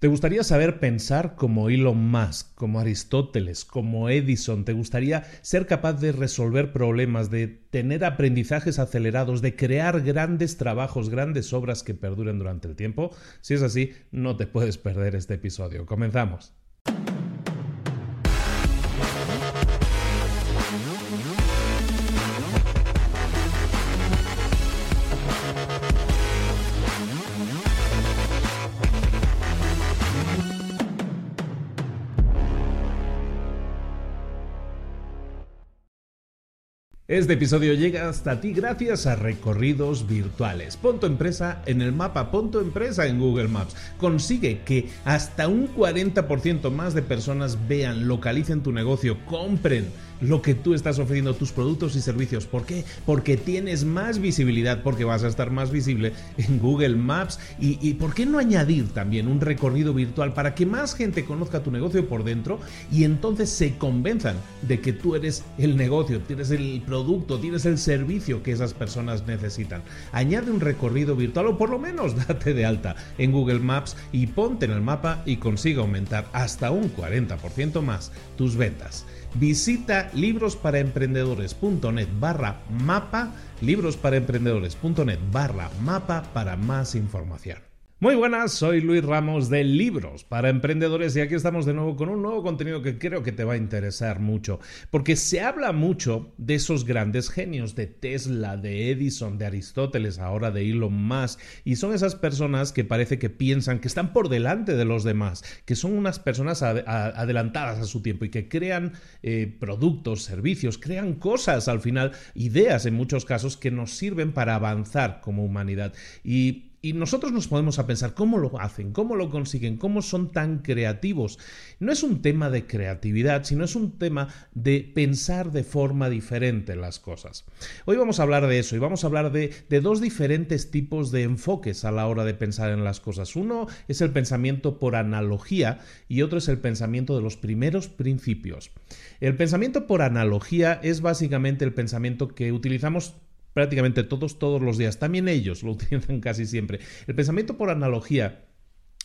¿Te gustaría saber pensar como Elon Musk, como Aristóteles, como Edison? ¿Te gustaría ser capaz de resolver problemas, de tener aprendizajes acelerados, de crear grandes trabajos, grandes obras que perduren durante el tiempo? Si es así, no te puedes perder este episodio. Comenzamos. Este episodio llega hasta ti gracias a recorridos virtuales. Pon tu empresa en el mapa, pon tu empresa en Google Maps. Consigue que hasta un 40% más de personas vean, localicen tu negocio, compren lo que tú estás ofreciendo, tus productos y servicios. ¿Por qué? Porque tienes más visibilidad, porque vas a estar más visible en Google Maps. Y, ¿por qué no añadir también un recorrido virtual para que más gente conozca tu negocio por dentro y entonces se convenzan de que tú eres el negocio, tienes el producto, tienes el servicio que esas personas necesitan? Añade un recorrido virtual o por lo menos date de alta en Google Maps y ponte en el mapa y consiga aumentar hasta un 40% más tus ventas. Visita librosparaemprendedores.net barra mapa, librosparaemprendedores.net barra mapa para más información. Muy buenas, soy Luis Ramos de Libros para Emprendedores y aquí estamos de nuevo con un nuevo contenido que creo que te va a interesar mucho, porque se habla mucho de esos grandes genios, de Tesla, de Edison, de Aristóteles, ahora de Elon Musk, y son esas personas que parece que piensan que están por delante de los demás, que son unas personas adelantadas a su tiempo y que crean eh, productos, servicios, crean cosas al final, ideas en muchos casos que nos sirven para avanzar como humanidad. Y y nosotros nos podemos a pensar cómo lo hacen, cómo lo consiguen, cómo son tan creativos. No es un tema de creatividad, sino es un tema de pensar de forma diferente las cosas. Hoy vamos a hablar de eso y vamos a hablar de, de dos diferentes tipos de enfoques a la hora de pensar en las cosas. Uno es el pensamiento por analogía y otro es el pensamiento de los primeros principios. El pensamiento por analogía es básicamente el pensamiento que utilizamos prácticamente todos, todos los días. También ellos lo utilizan casi siempre. El pensamiento por analogía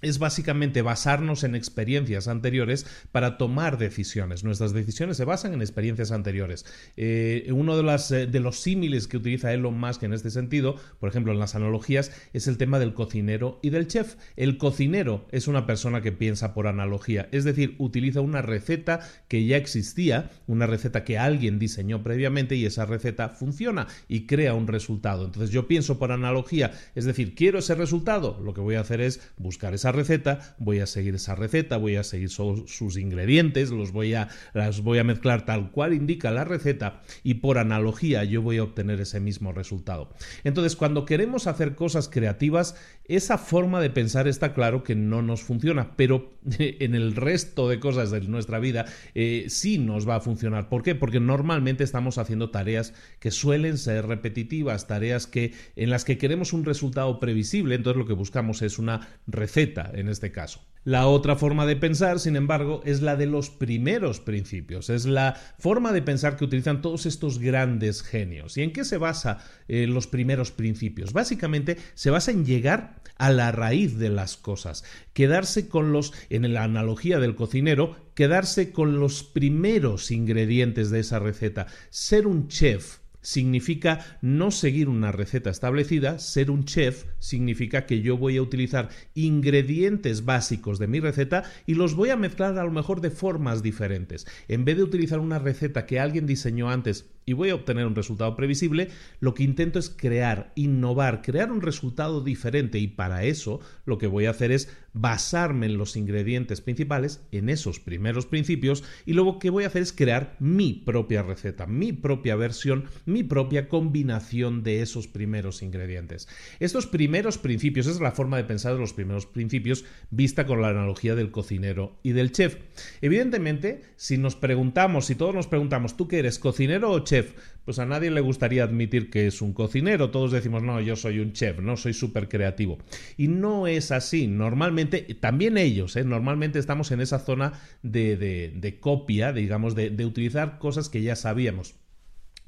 es básicamente basarnos en experiencias anteriores para tomar decisiones. Nuestras decisiones se basan en experiencias anteriores. Eh, uno de, eh, de los símiles que utiliza Elon Musk en este sentido, por ejemplo en las analogías, es el tema del cocinero y del chef. El cocinero es una persona que piensa por analogía, es decir, utiliza una receta que ya existía, una receta que alguien diseñó previamente y esa receta funciona y crea un resultado. Entonces yo pienso por analogía, es decir, quiero ese resultado, lo que voy a hacer es buscar esa receta, voy a seguir esa receta, voy a seguir sus ingredientes, los voy a, las voy a mezclar tal cual indica la receta y por analogía yo voy a obtener ese mismo resultado. Entonces, cuando queremos hacer cosas creativas, esa forma de pensar está claro que no nos funciona, pero en el resto de cosas de nuestra vida eh, sí nos va a funcionar. ¿Por qué? Porque normalmente estamos haciendo tareas que suelen ser repetitivas, tareas que, en las que queremos un resultado previsible, entonces lo que buscamos es una receta en este caso. La otra forma de pensar, sin embargo, es la de los primeros principios, es la forma de pensar que utilizan todos estos grandes genios. ¿Y en qué se basa eh, los primeros principios? Básicamente se basa en llegar a la raíz de las cosas, quedarse con los, en la analogía del cocinero, quedarse con los primeros ingredientes de esa receta, ser un chef significa no seguir una receta establecida, ser un chef significa que yo voy a utilizar ingredientes básicos de mi receta y los voy a mezclar a lo mejor de formas diferentes. En vez de utilizar una receta que alguien diseñó antes y voy a obtener un resultado previsible, lo que intento es crear, innovar, crear un resultado diferente y para eso lo que voy a hacer es basarme en los ingredientes principales, en esos primeros principios y luego que voy a hacer es crear mi propia receta, mi propia versión, mi propia combinación de esos primeros ingredientes. Estos primeros principios, es la forma de pensar de los primeros principios vista con la analogía del cocinero y del chef. Evidentemente, si nos preguntamos, si todos nos preguntamos, ¿tú qué eres, cocinero o chef? Pues a nadie le gustaría admitir que es un cocinero. Todos decimos, no, yo soy un chef, no soy súper creativo. Y no es así. Normalmente, también ellos, ¿eh? normalmente estamos en esa zona de, de, copia, digamos, de, de utilizar cosas que ya sabíamos.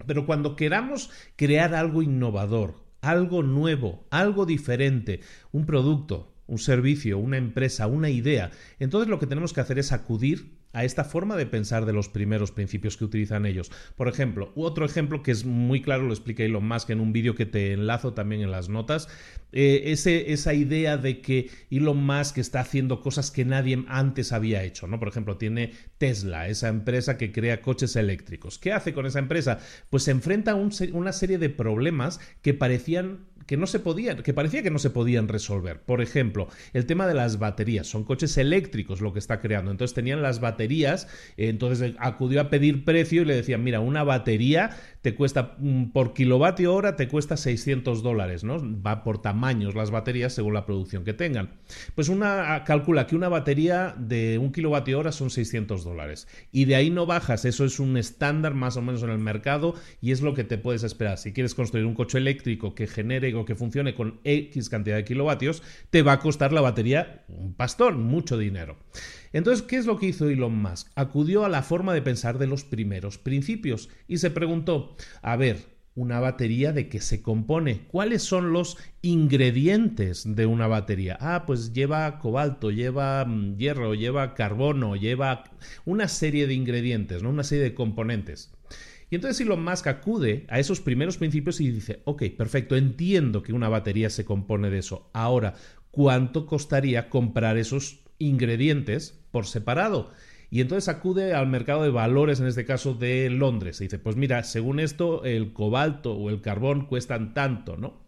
Pero cuando queramos crear algo innovador, algo nuevo, algo diferente, un producto, un servicio, una empresa, una idea, entonces lo que tenemos que hacer es acudir a esta forma de pensar de los primeros principios que utilizan ellos. Por ejemplo, otro ejemplo que es muy claro, lo explica Elon Musk en un vídeo que te enlazo también en las notas, eh, esa idea de que Elon Musk está haciendo cosas que nadie antes había hecho, ¿no? Por ejemplo, tiene Tesla, esa empresa que crea coches eléctricos. ¿Qué hace con esa empresa? Pues se enfrenta a una serie de problemas que parecían que no se podían, que parecía que no se podían resolver. Por ejemplo, el tema de las baterías. Son coches eléctricos lo que está creando. Entonces tenían las baterías, entonces acudió a pedir precio y le decían, mira, una batería te cuesta mm, por kilovatio hora, te cuesta 600 dólares, ¿no? Va por tamaños las baterías según la producción que tengan. Pues una ah, calcula que una batería de un kilovatio hora son 600 dólares. Y de ahí no bajas, eso es un estándar más o menos en el mercado y es lo que te puedes esperar. Si quieres construir un coche eléctrico que genere o que funcione con X cantidad de kilovatios, te va a costar la batería un pastón, mucho dinero. Entonces, ¿qué es lo que hizo Elon Musk? Acudió a la forma de pensar de los primeros principios y se preguntó, a ver, una batería de qué se compone, cuáles son los ingredientes de una batería. Ah, pues lleva cobalto, lleva mm, hierro, lleva carbono, lleva una serie de ingredientes, ¿no? una serie de componentes. Y entonces Elon Musk acude a esos primeros principios y dice, ok, perfecto, entiendo que una batería se compone de eso. Ahora, ¿cuánto costaría comprar esos ingredientes por separado. Y entonces acude al mercado de valores, en este caso de Londres. Y dice, pues mira, según esto, el cobalto o el carbón cuestan tanto, ¿no?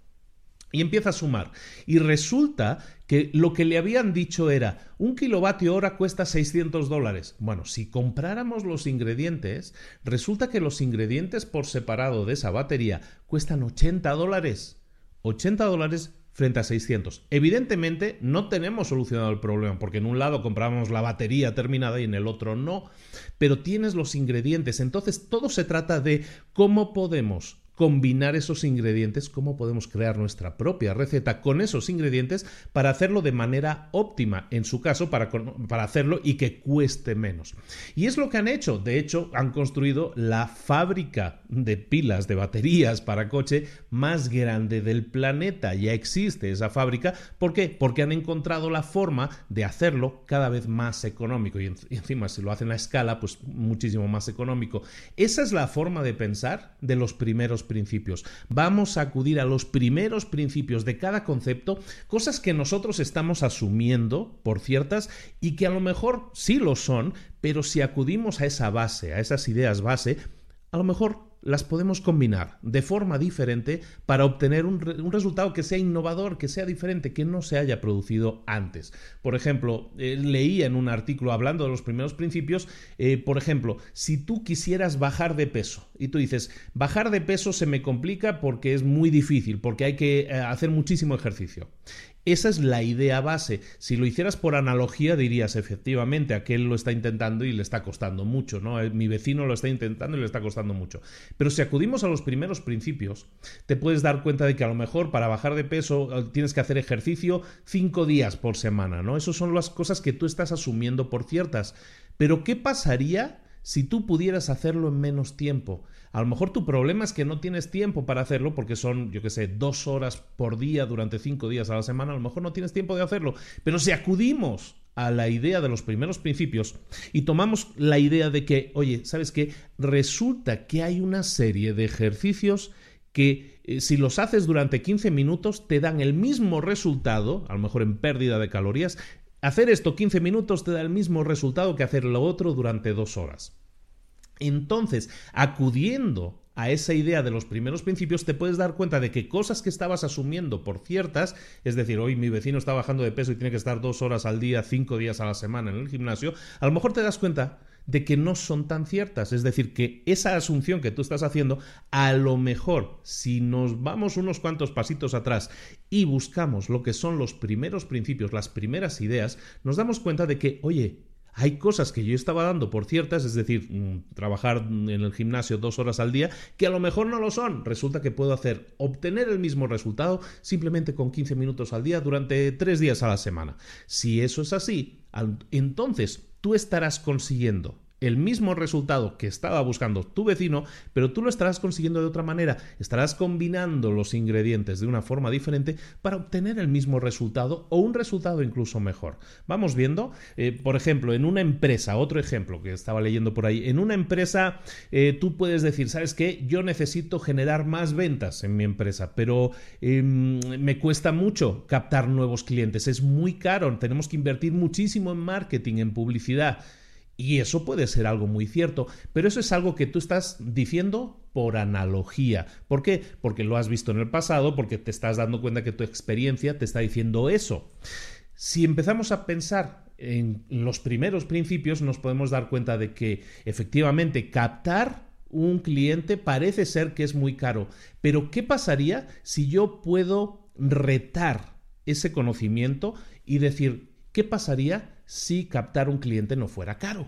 Y empieza a sumar. Y resulta que lo que le habían dicho era, un kilovatio hora cuesta 600 dólares. Bueno, si compráramos los ingredientes, resulta que los ingredientes por separado de esa batería cuestan 80 dólares. 80 dólares frente a 600. Evidentemente no tenemos solucionado el problema porque en un lado compramos la batería terminada y en el otro no, pero tienes los ingredientes. Entonces todo se trata de cómo podemos combinar esos ingredientes, cómo podemos crear nuestra propia receta con esos ingredientes para hacerlo de manera óptima, en su caso, para, para, hacerlo y que cueste menos. Y es lo que han hecho. De hecho, han construido la fábrica de pilas, de baterías para coche más grande del planeta. Ya existe esa fábrica. ¿Por qué? Porque han encontrado la forma de hacerlo cada vez más económico. Y, encima, si lo hacen a escala, pues muchísimo más económico. Esa es la forma de pensar de los primeros principios. Vamos a acudir a los primeros principios de cada concepto, cosas que nosotros estamos asumiendo por ciertas y que a lo mejor sí lo son, pero si acudimos a esa base, a esas ideas base, a lo mejor las podemos combinar de forma diferente para obtener un, resultado que sea innovador, que sea diferente, que no se haya producido antes. Por ejemplo, eh, leía en un artículo hablando de los primeros principios, eh, por ejemplo, si tú quisieras bajar de peso y tú dices, bajar de peso se me complica porque es muy difícil, porque hay que eh, hacer muchísimo ejercicio. Esa es la idea base. Si lo hicieras por analogía, dirías efectivamente, aquel lo está intentando y le está costando mucho, ¿no? Eh, mi vecino lo está intentando y le está costando mucho. Pero si acudimos a los primeros principios, te puedes dar cuenta de que a lo mejor para bajar de peso eh, tienes que hacer ejercicio cinco días por semana, ¿no? Esas son las cosas que tú estás asumiendo por ciertas. Pero ¿qué pasaría si tú pudieras hacerlo en menos tiempo? A lo mejor tu problema es que no tienes tiempo para hacerlo porque son, yo qué sé, dos horas por día durante cinco días a la semana. A lo mejor no tienes tiempo de hacerlo. Pero si acudimos a la idea de los primeros principios y tomamos la idea de que, oye, ¿sabes qué? Resulta que hay una serie de ejercicios que eh, si los haces durante 15 minutos te dan el mismo resultado, a lo mejor en pérdida de calorías, hacer esto 15 minutos te da el mismo resultado que hacer lo otro durante dos horas. Entonces, acudiendo a esa idea de los primeros principios, te puedes dar cuenta de que cosas que estabas asumiendo por ciertas, es decir, hoy mi vecino está bajando de peso y tiene que estar dos horas al día, cinco días a la semana en el gimnasio, a lo mejor te das cuenta de que no son tan ciertas. Es decir, que esa asunción que tú estás haciendo, a lo mejor, si nos vamos unos cuantos pasitos atrás y buscamos lo que son los primeros principios, las primeras ideas, nos damos cuenta de que, oye, hay cosas que yo estaba dando por ciertas, es decir, mm, trabajar en el gimnasio dos horas al día, que a lo mejor no lo son. Resulta que puedo hacer, obtener el mismo resultado simplemente con 15 minutos al día durante tres días a la semana. Si eso es así, entonces tú estarás consiguiendo el mismo resultado que estaba buscando tu vecino, pero tú lo estarás consiguiendo de otra manera. Estarás combinando los ingredientes de una forma diferente para obtener el mismo resultado o un resultado incluso mejor. Vamos viendo, eh, por ejemplo, en una empresa, otro ejemplo que estaba leyendo por ahí, en una empresa eh, tú puedes decir, ¿sabes qué? Yo necesito generar más ventas en mi empresa, pero em, me cuesta mucho captar nuevos clientes, es muy caro, tenemos que invertir muchísimo en marketing, en publicidad. Y eso puede ser algo muy cierto, pero eso es algo que tú estás diciendo por analogía. ¿Por qué? Porque lo has visto en el pasado, porque te estás dando cuenta que tu experiencia te está diciendo eso. Si empezamos a pensar en los primeros principios, nos podemos dar cuenta de que efectivamente captar un cliente parece ser que es muy caro. Pero ¿qué pasaría si yo puedo retar ese conocimiento y decir, ¿qué pasaría si captar un cliente no fuera caro.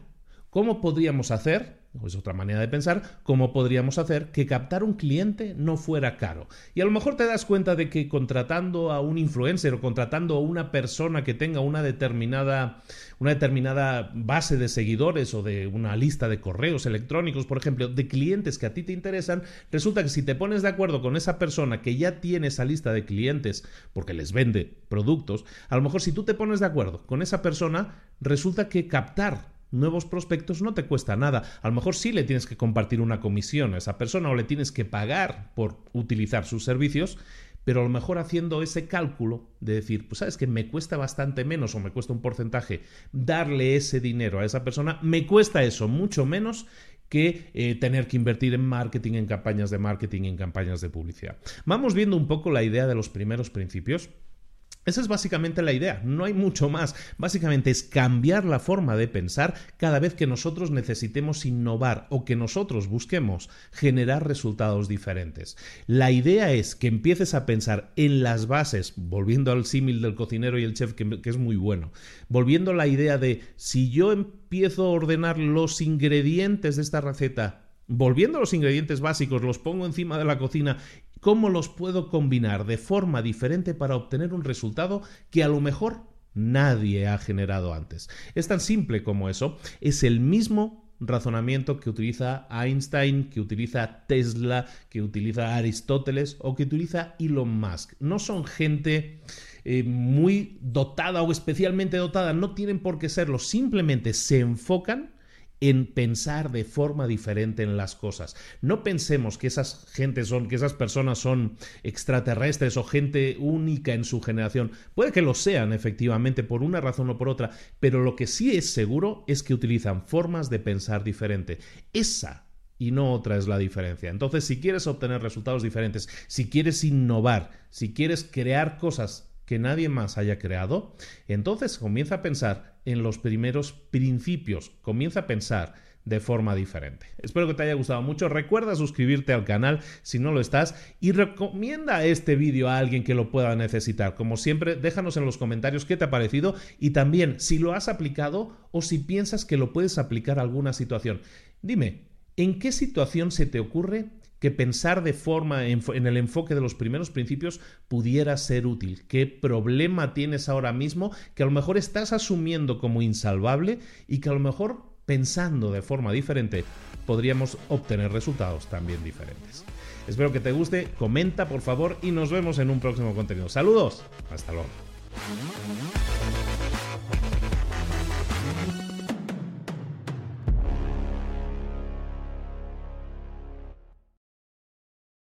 ¿Cómo podríamos hacer es otra manera de pensar, cómo podríamos hacer que captar un cliente no fuera caro. Y a lo mejor te das cuenta de que contratando a un influencer o contratando a una persona que tenga una determinada, una determinada base de seguidores o de una lista de correos electrónicos, por ejemplo, de clientes que a ti te interesan, resulta que si te pones de acuerdo con esa persona que ya tiene esa lista de clientes porque les vende productos, a lo mejor si tú te pones de acuerdo con esa persona, resulta que captar nuevos prospectos no te cuesta nada. A lo mejor sí le tienes que compartir una comisión a esa persona o le tienes que pagar por utilizar sus servicios, pero a lo mejor haciendo ese cálculo de decir, pues sabes que me cuesta bastante menos o me cuesta un porcentaje darle ese dinero a esa persona, me cuesta eso mucho menos que eh, tener que invertir en marketing, en campañas de marketing, en campañas de publicidad. Vamos viendo un poco la idea de los primeros principios. Esa es básicamente la idea, no hay mucho más. Básicamente es cambiar la forma de pensar cada vez que nosotros necesitemos innovar o que nosotros busquemos generar resultados diferentes. La idea es que empieces a pensar en las bases, volviendo al símil del cocinero y el chef, que, es muy bueno, volviendo a la idea de si yo empiezo a ordenar los ingredientes de esta receta Volviendo a los ingredientes básicos, los pongo encima de la cocina cómo los puedo combinar de forma diferente para obtener un resultado que a lo mejor nadie ha generado antes. Es tan simple como eso, es el mismo razonamiento que utiliza Einstein, que utiliza Tesla, que utiliza Aristóteles o que utiliza Elon Musk. No son gente eh, muy dotada o especialmente dotada, no tienen por qué serlo, simplemente se enfocan en pensar de forma diferente en las cosas. No pensemos que esas gentes son, que esas personas son extraterrestres o gente única en su generación. Puede que lo sean, efectivamente, por una razón o por otra, pero lo que sí es seguro es que utilizan formas de pensar diferente. Esa y no otra es la diferencia. Entonces, si quieres obtener resultados diferentes, si quieres innovar, si quieres crear cosas que nadie más haya creado, entonces comienza a pensar en los primeros principios, comienza a pensar de forma diferente. Espero que te haya gustado mucho. Recuerda suscribirte al canal si no lo estás y recomienda este vídeo a alguien que lo pueda necesitar. Como siempre, déjanos en los comentarios qué te ha parecido y también si lo has aplicado o si piensas que lo puedes aplicar a alguna situación. Dime, ¿en qué situación se te ocurre que pensar de forma en, el enfoque de los primeros principios pudiera ser útil. ¿Qué problema tienes ahora mismo que a lo mejor estás asumiendo como insalvable y que a lo mejor pensando de forma diferente podríamos obtener resultados también diferentes? Espero que te guste, comenta por favor y nos vemos en un próximo contenido. Saludos, hasta luego.